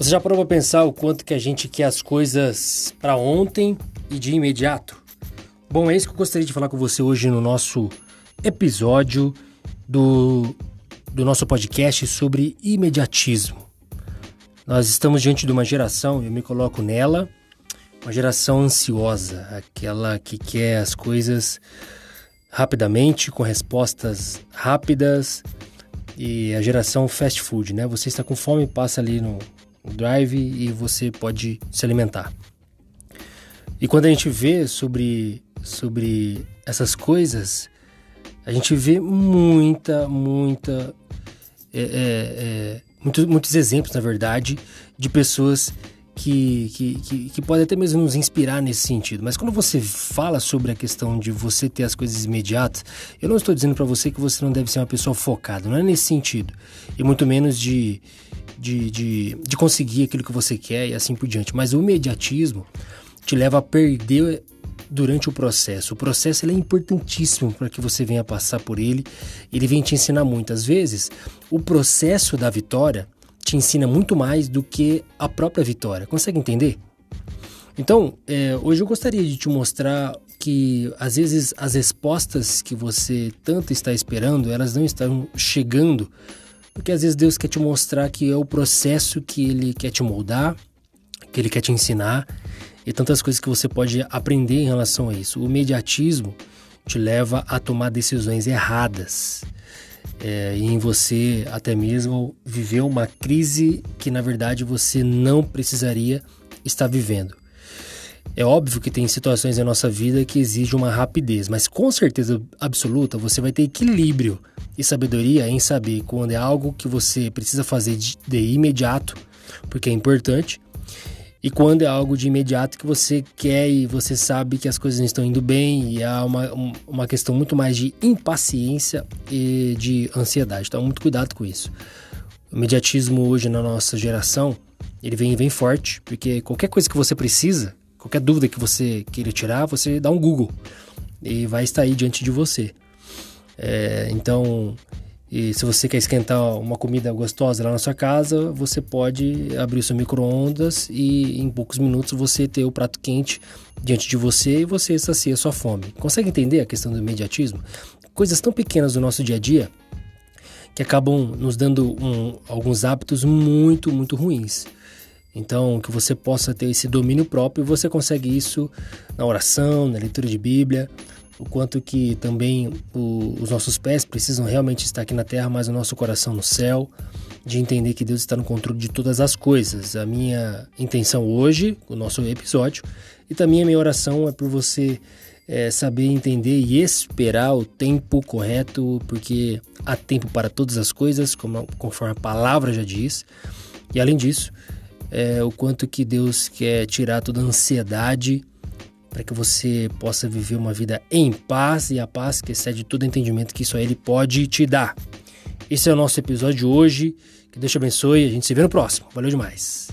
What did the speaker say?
Você já parou para pensar o quanto que a gente quer as coisas para ontem e de imediato? Bom, é isso que eu gostaria de falar com você hoje no nosso episódio do, do nosso podcast sobre imediatismo. Nós estamos diante de uma geração, eu me coloco nela, uma geração ansiosa, aquela que quer as coisas rapidamente, com respostas rápidas, e a geração fast food, né? Você está com fome, passa ali no, drive e você pode se alimentar. E quando a gente vê sobre, sobre essas coisas, a gente vê muita, muita. É, é, é, muitos, muitos exemplos, na verdade, de pessoas que, que, que, que podem até mesmo nos inspirar nesse sentido. Mas quando você fala sobre a questão de você ter as coisas imediatas, eu não estou dizendo para você que você não deve ser uma pessoa focada, não é nesse sentido. E muito menos de, de, de, de conseguir aquilo que você quer e assim por diante. Mas o imediatismo te leva a perder durante o processo. O processo é importantíssimo para que você venha passar por ele. Ele vem te ensinar muitas vezes. O processo da vitória te ensina muito mais do que a própria vitória. Consegue entender? Então, é, hoje eu gostaria de te mostrar que às vezes as respostas que você tanto está esperando, elas não estão chegando porque às vezes Deus quer te mostrar que é o processo que Ele quer te moldar, que Ele quer te ensinar e tantas coisas que você pode aprender em relação a isso. O mediatismo te leva a tomar decisões erradas é, e em você até mesmo viver uma crise que na verdade você não precisaria estar vivendo. É óbvio que tem situações na nossa vida que exigem uma rapidez, mas com certeza absoluta você vai ter equilíbrio e sabedoria em saber quando é algo que você precisa fazer de, de imediato, porque é importante, e quando é algo de imediato que você quer e você sabe que as coisas não estão indo bem e há uma, uma questão muito mais de impaciência e de ansiedade. Então, muito cuidado com isso. O imediatismo hoje na nossa geração, ele vem vem forte, porque qualquer coisa que você precisa, qualquer dúvida que você queira tirar, você dá um Google e vai estar aí diante de você. É, então, se você quer esquentar uma comida gostosa lá na sua casa, você pode abrir o seu micro-ondas e em poucos minutos você ter o prato quente diante de você e você sacia sua fome. Consegue entender a questão do imediatismo? Coisas tão pequenas do nosso dia a dia que acabam nos dando um, alguns hábitos muito, muito ruins. Então, que você possa ter esse domínio próprio, você consegue isso na oração, na leitura de Bíblia, o quanto que também o, os nossos pés precisam realmente estar aqui na terra, mas o nosso coração no céu, de entender que Deus está no controle de todas as coisas. A minha intenção hoje, o nosso episódio, e também a minha oração é por você é, saber entender e esperar o tempo correto, porque há tempo para todas as coisas, como, conforme a palavra já diz. E além disso, é, o quanto que Deus quer tirar toda a ansiedade para que você possa viver uma vida em paz e a paz que excede todo entendimento que só Ele pode te dar. Esse é o nosso episódio de hoje. Que Deus te abençoe. A gente se vê no próximo. Valeu demais.